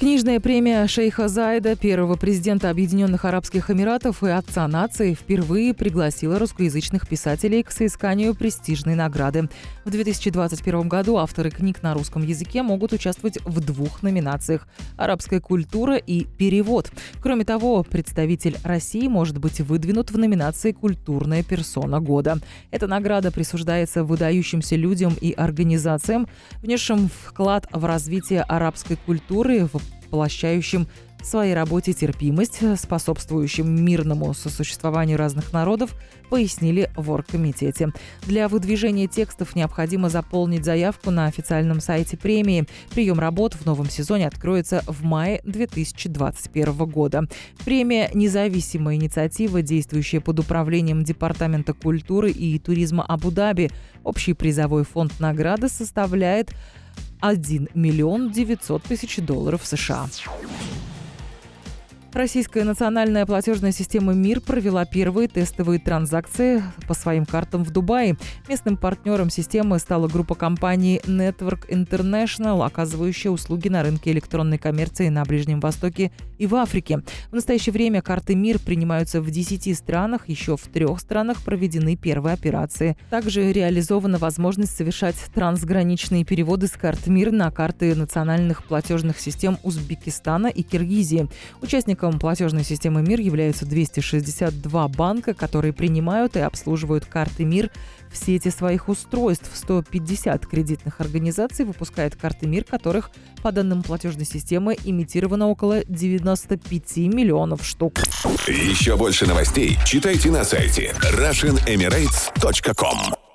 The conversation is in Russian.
Книжная премия шейха Зайда, первого президента Объединенных Арабских Эмиратов и отца нации, впервые пригласила русскоязычных писателей к соисканию престижной награды. В 2021 году авторы книг на русском языке могут участвовать в двух номинациях – «Арабская культура» и «Перевод». Кроме того, представитель России может быть выдвинут в номинации «Культурная персона года». Эта награда присуждается выдающимся людям и организациям, внесшим вклад в развитие арабской культуры в воплощающим в своей работе терпимость, способствующим мирному сосуществованию разных народов, пояснили в оргкомитете. Для выдвижения текстов необходимо заполнить заявку на официальном сайте премии. Прием работ в новом сезоне откроется в мае 2021 года. Премия – независимая инициатива, действующая под управлением Департамента культуры и туризма Абу-Даби. Общий призовой фонд награды составляет 1 миллион 900 тысяч долларов США. Российская национальная платежная система МИР провела первые тестовые транзакции по своим картам в Дубае. Местным партнером системы стала группа компаний Network International, оказывающая услуги на рынке электронной коммерции на Ближнем Востоке и в Африке. В настоящее время карты МИР принимаются в 10 странах, еще в трех странах проведены первые операции. Также реализована возможность совершать трансграничные переводы с карт МИР на карты национальных платежных систем Узбекистана и Киргизии. Участник Участником платежной системы МИР являются 262 банка, которые принимают и обслуживают карты МИР в сети своих устройств. 150 кредитных организаций выпускают карты МИР, которых, по данным платежной системы, имитировано около 95 миллионов штук. Еще больше новостей читайте на сайте RussianEmirates.com